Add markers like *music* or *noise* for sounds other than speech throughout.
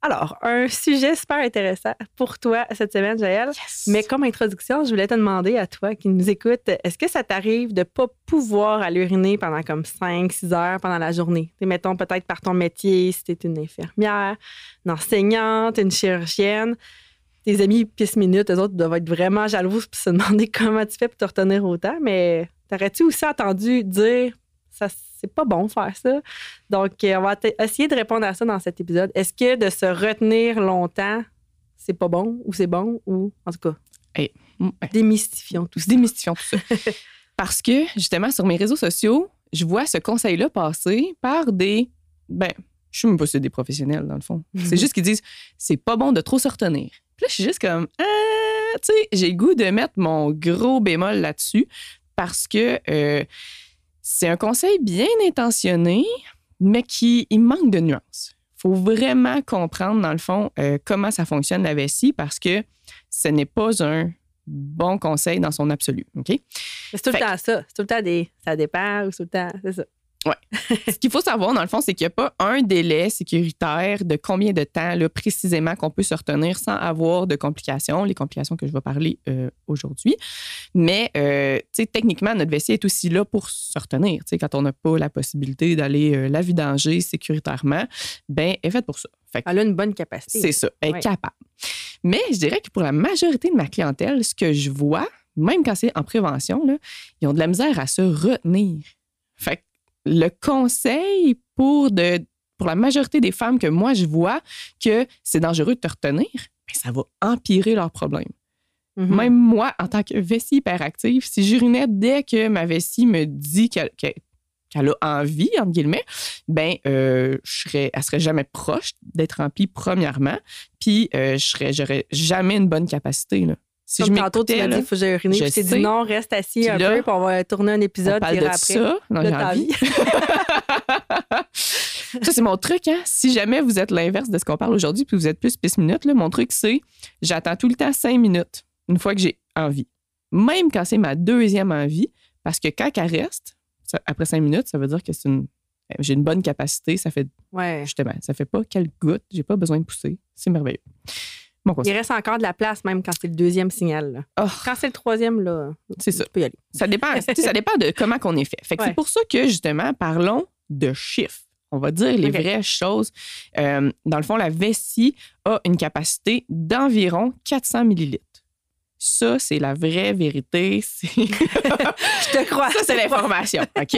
Alors, un sujet super intéressant pour toi cette semaine, Joël. Mais comme introduction, je voulais te demander à toi qui nous écoute, est-ce que ça t'arrive de ne pas pouvoir aller uriner pendant comme 5, 6 heures pendant la journée? T'sais, mettons peut-être par ton métier, si tu es une infirmière, une enseignante, une chirurgienne. Tes amis pisse minutes, eux autres doivent être vraiment jaloux et se *laughs* demander comment tu fais pour te retenir autant. Mais t'aurais-tu aussi entendu dire ça c'est pas bon faire ça. Donc, euh, on va essayer de répondre à ça dans cet épisode. Est-ce que de se retenir longtemps, c'est pas bon ou c'est bon ou en tout cas, hey, démystifions tout ça. Démystifions tout ça. *laughs* Parce que justement, sur mes réseaux sociaux, je vois ce conseil-là passer par des. Ben, je suis même pas sûr des professionnels, dans le fond. C'est juste qu'ils disent c'est pas bon de trop se retenir. Puis là, je suis juste comme, ah, tu sais, j'ai le goût de mettre mon gros bémol là-dessus parce que. Euh, c'est un conseil bien intentionné, mais qui il manque de nuances. Il faut vraiment comprendre, dans le fond, euh, comment ça fonctionne la vessie parce que ce n'est pas un bon conseil dans son absolu. OK? C'est tout le temps ça. C'est tout le temps des ça dépend ou tout le temps. C'est ça. Oui. *laughs* Ce qu'il faut savoir, dans le fond, c'est qu'il n'y a pas un délai sécuritaire de combien de temps là, précisément qu'on peut se retenir sans avoir de complications, les complications que je vais parler euh, aujourd'hui. Mais euh, techniquement, notre vessie est aussi là pour se retenir. quand on n'a pas la possibilité d'aller euh, la vidanger sécuritairement, ben, elle est faite pour ça. elle a une bonne capacité. C'est ça, elle est capable. Mais je dirais que pour la majorité de ma clientèle, ce que je vois, même quand c'est en prévention, là, ils ont de la misère à se retenir. Fait le conseil pour, de, pour la majorité des femmes que moi je vois que c'est dangereux de te retenir, ben, ça va empirer leurs problèmes. Mm-hmm. Même moi, en tant que vessie hyperactive, si j'urinais dès que ma vessie me dit qu'elle a envie, entre guillemets, ben, euh, je serais, elle serait jamais proche d'être remplie, premièrement. Puis, euh, je serais, j'aurais jamais une bonne capacité. Là. Si Comme je tantôt, tu m'as dit, il faut que j'aille uriner. Puis dit non, reste assis un peu, puis on va tourner un épisode. On parle de après, ça dans ta vie. *laughs* ça, c'est mon truc. Hein? Si jamais vous êtes l'inverse de ce qu'on parle aujourd'hui, puis vous êtes plus pisse minute, là, mon truc, c'est j'attends tout le temps cinq minutes une fois que j'ai envie. Même quand c'est ma deuxième envie, parce que quand elle reste, après cinq minutes, ça veut dire que c'est une j'ai une bonne capacité. Ça fait ouais. justement, ça fait pas qu'elle goutte. J'ai pas besoin de pousser. C'est merveilleux. Il reste encore de la place, même quand c'est le deuxième signal. Oh. Quand c'est le troisième, là, c'est ça. tu peux y aller. Ça dépend, ça dépend de comment on est fait. fait C'est pour ça que, justement, parlons de chiffres. On va dire les vraies choses. Euh, dans le fond, la vessie a une capacité d'environ 400 millilitres. Ça, c'est la vraie vérité. *laughs* *laughs* Je te crois. Ça, c'est l'information. OK?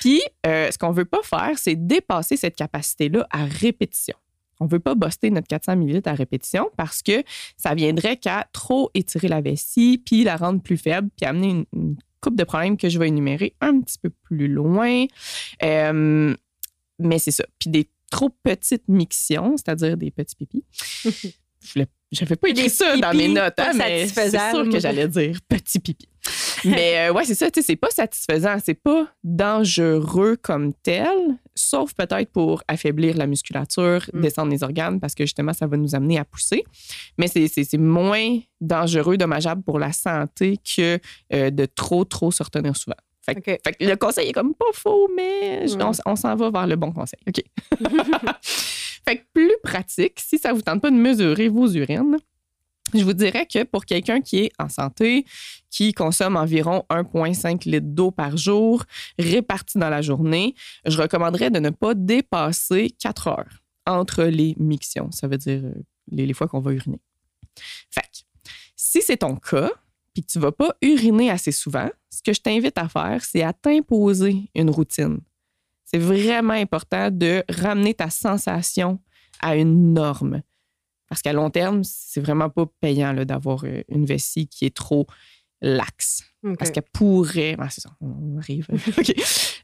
Puis, euh, ce qu'on ne veut pas faire, c'est dépasser cette capacité-là à répétition. On ne veut pas buster notre 400 ml à répétition parce que ça viendrait qu'à trop étirer la vessie, puis la rendre plus faible, puis amener une, coupe de problèmes que je vais énumérer un petit peu plus loin. Euh, mais c'est ça. Puis des trop petites mictions, c'est-à-dire des petits pipis. *laughs* je n'avais pas écrit ça dans mes notes, hein, mais c'est sûr que j'allais dire petit pipi. *laughs* Mais euh, ouais, c'est ça, tu sais, c'est pas satisfaisant, c'est pas dangereux comme tel, sauf peut-être pour affaiblir la musculature, mm. descendre les organes, parce que justement, ça va nous amener à pousser. Mais c'est moins dangereux, dommageable pour la santé que euh, de trop, trop se retenir souvent. Fait, que le conseil est comme pas faux, mais mm. on, s'en va vers le bon conseil. OK. *laughs* *laughs* fait que plus pratique, si ça vous tente pas de mesurer vos urines, je vous dirais que pour quelqu'un qui est en santé, qui consomme environ 1,5 litre d'eau par jour répartie dans la journée, je recommanderais de ne pas dépasser 4 heures entre les mictions. Ça veut dire euh, les, fois qu'on va uriner. Fait si c'est ton cas, puis que tu ne vas pas uriner assez souvent, ce que je t'invite à faire, c'est à t'imposer une routine. C'est vraiment important de ramener ta sensation à une norme. Parce qu'à long terme, c'est vraiment pas payant d'avoir euh, une vessie qui est trop laxe. Parce qu'elle pourrait. Ah, c'est ça, on arrive. *laughs* OK.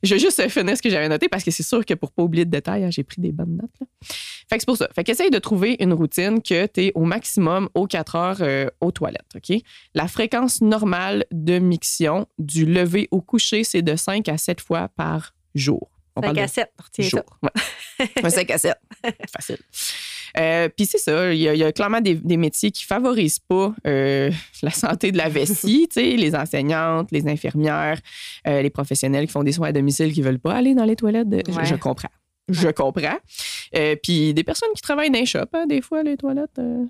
Je vais juste finir ce que j'avais noté parce que c'est sûr que pour pas oublier de détails, hein, j'ai pris des bonnes notes. là. Fait que c'est pour ça. Fait qu'essaye de trouver une routine que tu es au maximum aux 4 heures euh, aux toilettes. OK? La fréquence normale de miction du lever au coucher, c'est de 5 à 7 fois par jour. On 5 parle à de 7, retiens ça. jour. Ouais. *laughs* Un 5 à 7. *laughs* Facile. Euh, Puis c'est ça, il y, a- il y a clairement des, des métiers qui favorisent pas euh, *laughs* la santé de la vessie, tu sais, les enseignantes, les infirmières, euh, les professionnels qui font des soins à domicile qui veulent pas aller dans les toilettes. de- je- Ouais. je, comprends. Je comprends. Euh, Puis des personnes qui travaillent dans les shops, hein, des fois, les toilettes, euh,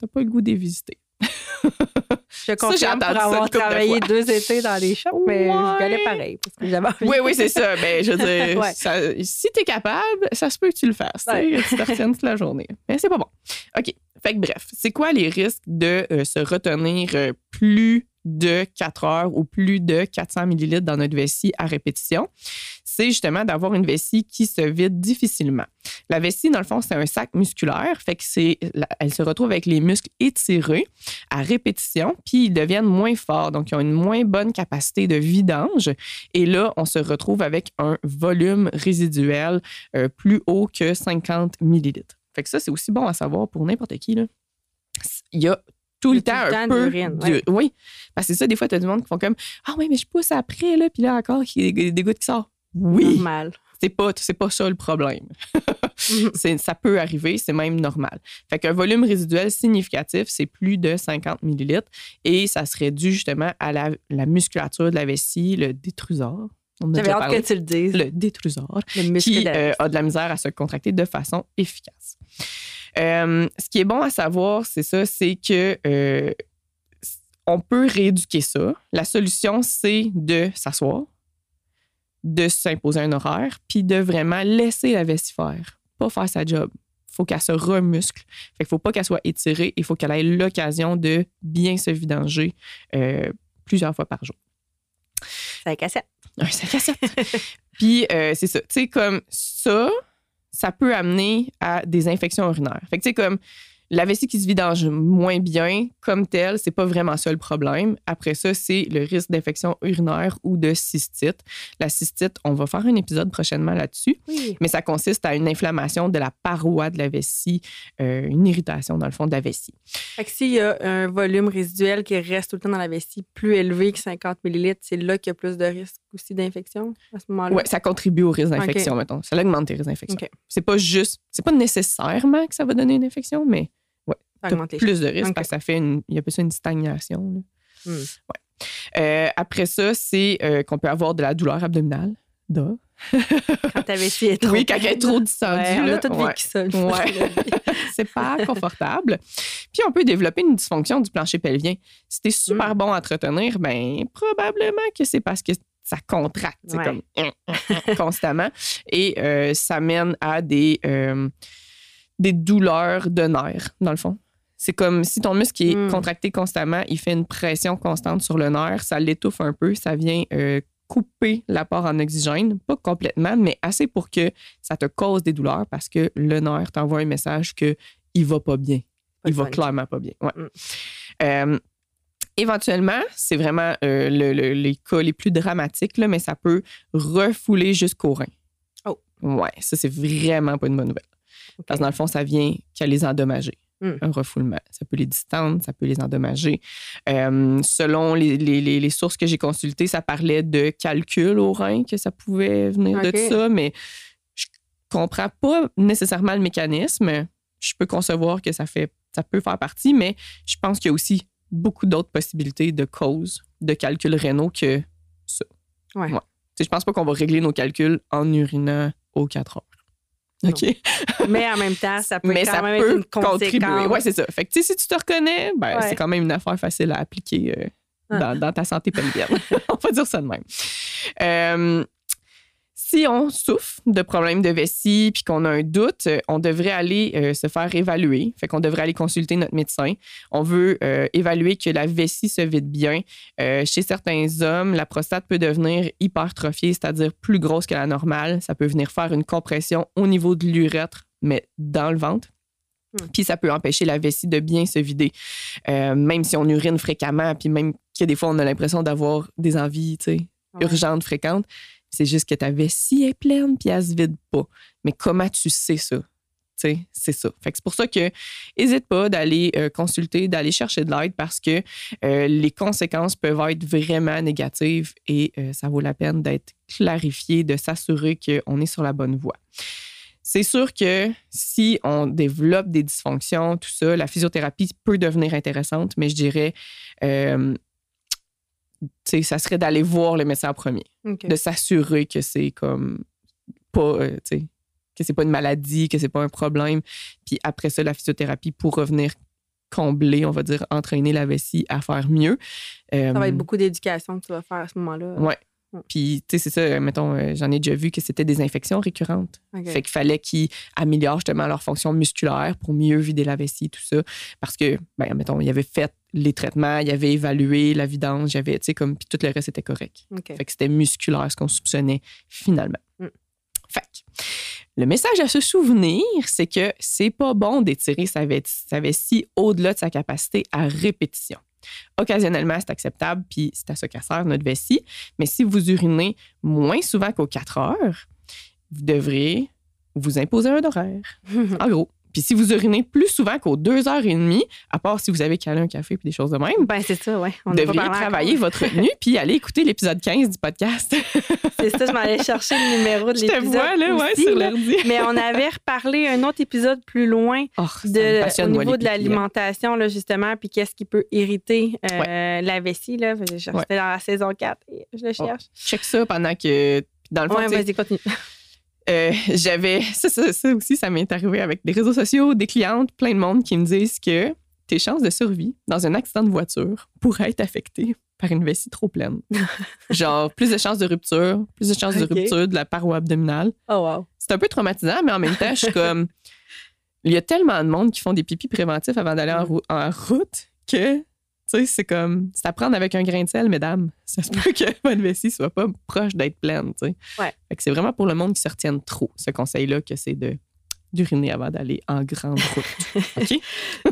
t'as pas le goût de les visiter. *laughs* Je j'ai confirme pour avoir de travaillé deux étés dans les shops, mais Ouais. je galais pareil parce que j'avais envie. Oui, oui, c'est ça. Mais je veux *laughs* dire, Ouais. ça- si t'es capable, ça se peut que tu le fasses. tu Ouais. tu te retiennes toute la journée. Mais c'est pas bon. OK. Fait que bref, c'est quoi les risques de euh, se retenir euh, plus de 4 heures ou plus de 400 millilitres dans notre vessie à répétition? C'est justement d'avoir une vessie qui se vide difficilement. La vessie, dans le fond, c'est un sac musculaire. Fait que c'est, elle se retrouve avec les muscles étirés à répétition, puis ils deviennent moins forts. Donc, ils ont une moins bonne capacité de vidange. Et là, on se retrouve avec un volume résiduel euh, plus haut que 50 millilitres. Fait que ça, c'est aussi bon à savoir pour n'importe qui. Là. Il y a tout le tout temps le un temps peu d'u- ouais. Oui, parce que c'est ça, des fois, tu as du monde qui font comme Ah oui, mais je pousse après, là, puis là encore, il y a des, des gouttes qui sortent. Oui, Normal. c'est pas, c'est pas ça le problème. Mhm. *laughs* C'est- ça peut arriver, c'est même normal. Fait qu'un volume résiduel significatif, c'est plus de 50 millilitres et ça serait dû justement à la, la musculature de la vessie, le détrusor. J'avais hâte que tu le dises. Le détrusor, Le qui euh, a de la misère à se contracter de façon efficace. Euh, ce qui est bon à savoir, c'est ça, c'est que euh, on peut rééduquer ça. La solution, c'est de s'asseoir, de s'imposer un horaire, puis de vraiment laisser la vessie faire, pas faire sa job. Il faut qu'elle se remuscle. Fait qu'il faut pas qu'elle soit étirée. Il faut qu'elle ait l'occasion de bien se vidanger euh, plusieurs fois par jour. 5 à 7. Un 5 à 7. *laughs* Puis, euh, c'est ça. Tu sais, comme ça, ça peut amener à des infections urinaires. Fait que, tu sais, comme la vessie qui se vidange moins bien, comme telle, c'est pas vraiment ça le problème. Après ça, c'est le risque d'infection urinaire ou de cystite. La cystite, on va faire un épisode prochainement là-dessus, Oui. mais ça consiste à une inflammation de la paroi de la vessie, euh, une irritation dans le fond de la vessie. Fait que s'il y a un volume résiduel qui reste tout le temps dans la vessie plus élevé que 50 millilitres, c'est là qu'il y a plus de risque aussi d'infection à ce moment-là? Ouais, ça contribue au risque d'infection, mettons. Ça augmente tes risques d'infection. OK. C'est pas juste, c'est pas nécessairement que ça va donner une infection, mais augmente les plus de risques parce que ça fait une, il y a ça une stagnation. là. Hmm. Ouais. Euh, après ça, c'est euh, qu'on peut avoir de la douleur abdominale. Duh. Quand ta vessie est trop Oui, quand elle est trop distendue. Ouais, on là. a tout Ouais. ça. Ouais. *laughs* c'est pas confortable. Puis on peut développer une dysfonction du plancher pelvien. Si t'es super Mm. bon à te retenir, ben probablement que c'est parce que ça contracte, c'est Ouais. comme constamment, et euh, ça mène à des des douleurs de nerfs dans le fond. C'est comme si ton muscle est Mm. contracté constamment, il fait une pression constante sur le nerf, ça l'étouffe un peu, ça vient euh, couper l'apport en oxygène, pas complètement, mais assez pour que ça te cause des douleurs parce que le nerf t'envoie un message que il va pas bien. Il va clairement pas bien. Ouais. Mm. Euh, éventuellement, c'est vraiment euh, le- le- les cas les plus dramatiques, là, mais ça peut refouler jusqu'au rein. Oh. Ouais, ça, c'est vraiment pas une bonne nouvelle. Parce que dans le fond, ça vient qu'à les endommager. Mm. Un refoulement. Ça peut les distendre, ça peut les endommager. Euh, selon les, les- les- les sources que j'ai consultées, ça parlait de calcul au rein, que ça pouvait venir de ça, mais je comprends pas nécessairement le mécanisme. Je peux concevoir que ça, fait, ça peut faire partie, mais je pense qu'il y a aussi beaucoup d'autres possibilités de causes de calculs rénaux que ça. Ouais. Tu sais, Je pense pas qu'on va régler nos calculs en urinant aux 4 heures. OK? *laughs* Mais en même temps, ça peut mais quand ça même être une contribuer. Ouais, c'est ça. Fait que, si tu te reconnais, ben, Ouais. c'est quand même une affaire facile à appliquer euh, Ah. dans, dans ta santé pelvienne. *laughs* on va dire ça de même. Euh, si on souffre de problèmes de vessie puis qu'on a un doute, euh, on devrait aller euh, se faire évaluer. Fait qu'on devrait aller consulter notre médecin. On veut euh, évaluer que la vessie se vide bien. Euh, chez certains hommes, la prostate peut devenir hypertrophiée, c'est-à-dire plus grosse que la normale. Ça peut venir faire une compression au niveau de l'urètre, mais dans le ventre. Hmm. Puis ça peut empêcher la vessie de bien se vider. Même si on urine fréquemment, puis même que des fois, on a l'impression d'avoir des envies, tu sais, Ouais. urgentes, fréquentes. C'est juste que ta vessie est pleine puis elle se vide pas. Mais comment tu sais ça? C'est ça. Fait c'est pour ça que n'hésite pas d'aller euh, consulter, d'aller chercher de l'aide parce que euh, les conséquences peuvent être vraiment négatives et euh, ça vaut la peine d'être clarifié, de s'assurer qu'on est sur la bonne voie. C'est sûr que si on développe des dysfonctions, tout ça, la physiothérapie peut devenir intéressante, mais je dirais, ça serait d'aller voir le médecin en premier, de s'assurer que c'est comme pas, euh, que c'est pas une maladie, que c'est pas un problème. Puis après ça, la physiothérapie pour revenir combler, on va dire, entraîner la vessie à faire mieux. Ça va Euh, être beaucoup d'éducation que tu vas faire à ce moment-là. Ouais. Mm. Puis, tu sais, c'est ça, mettons, euh, j'en ai déjà vu que c'était des infections récurrentes. OK. Fait qu'il fallait qu'ils améliorent justement leur fonction musculaire pour mieux vider la vessie, tout ça. Parce que, ben, mettons, ils avaient fait les traitements, ils avaient évalué la vidange, j'avais, tu sais, comme, puis tout le reste était correct. OK. Fait que c'était musculaire, ce qu'on soupçonnait finalement. Mm. Fait que, le message à se souvenir, c'est que c'est pas bon d'étirer sa vessie au-delà de sa capacité à répétition. Occasionnellement, c'est acceptable, puis c'est à ça qu'elle sert notre vessie. Mais si vous urinez moins souvent qu'aux 4 heures, vous devrez vous imposer un horaire. *laughs* En gros. Puis si vous urinez plus souvent qu'aux 2 heures et demie, à part si vous avez calé un café puis des choses de même, ben, c'est ça, ouais. On devriez travailler votre retenue puis aller écouter l'épisode 15 du podcast. *laughs* C'est ça, je m'allais chercher le numéro de Je te l'épisode. vois, là, ouais, aussi, sur là. l'ordi. Mais on avait reparlé un autre épisode plus loin Oh, de, au niveau de l'alimentation, là, justement, puis qu'est-ce qui peut irriter euh, la vessie. Là. Ouais. dans la saison 4 et je le Oh, cherche. Check ça pendant que. Dans le fond, ouais, vas-y, continue. Euh, *laughs* j'avais. Ça, ça, ça aussi, ça m'est arrivé avec des réseaux sociaux, des clientes, plein de monde qui me disent que tes chances de survie dans un accident de voiture pourraient être affectées par une vessie trop pleine. *laughs* Genre, plus de chances de rupture, plus de chances de rupture de la paroi abdominale. Oh, wow. C'est un peu traumatisant, mais en même temps, je suis comme. *laughs* Il y a tellement de monde qui font des pipis préventifs avant d'aller en, rou- en route que, tu sais, c'est comme. C'est à prendre avec un grain de sel, mesdames. *laughs* Ça se peut que votre vessie soit pas proche d'être pleine, tu sais. Ouais. Fait que c'est vraiment pour le monde qui se retienne trop, ce conseil-là, que c'est de d'uriner avant d'aller en grande route. *laughs* OK?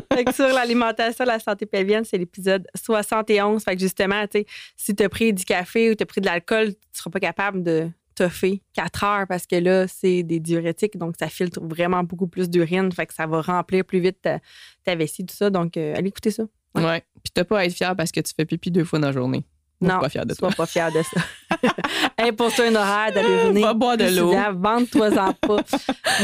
*laughs* Fait que sur l'alimentation, la santé pelvienne, c'est l'épisode 71. Fait que justement, tu sais, si tu as pris du café ou tu as pris de l'alcool, tu seras pas capable de toffer 4 heures parce que là, c'est des diurétiques, donc ça filtre vraiment beaucoup plus d'urine. Fait que ça va remplir plus vite ta, ta vessie, tout ça. Donc, euh, allez écouter ça. Ouais. Ouais. Puis t'as pas à être fier parce que tu fais pipi deux fois dans la journée. Moi, je suis non, pas fière de toi. pas fier de ça. *laughs* Impose-toi un horaire d'aller uriner. Va boire de l'eau. Vente-toi-en pas.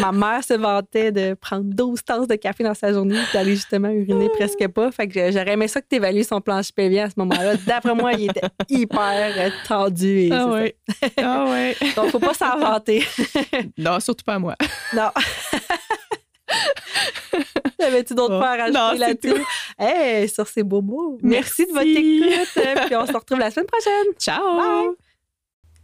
Ma mère se vantait de prendre 12 tasses de café dans sa journée et d'aller justement uriner presque pas. Fait que j'aurais aimé ça que tu évalues son plancher pelvien à ce moment-là. D'après moi, il était hyper tendu. Et Ah ouais. Ah ouais. *laughs* Donc, faut pas s'en vanter. Non, surtout pas moi. non. *laughs* T'avais-tu d'autres points à Non, c'est là-dessus? Hey, sur ces beaux mots. Merci, de votre écoute. Puis on se retrouve la semaine prochaine. Ciao! Bye.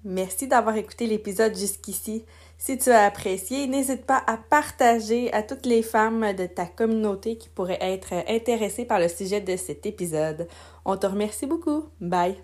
Merci d'avoir écouté l'épisode jusqu'ici. Si tu as apprécié, n'hésite pas à partager à toutes les femmes de ta communauté qui pourraient être intéressées par le sujet de cet épisode. On te remercie beaucoup. Bye.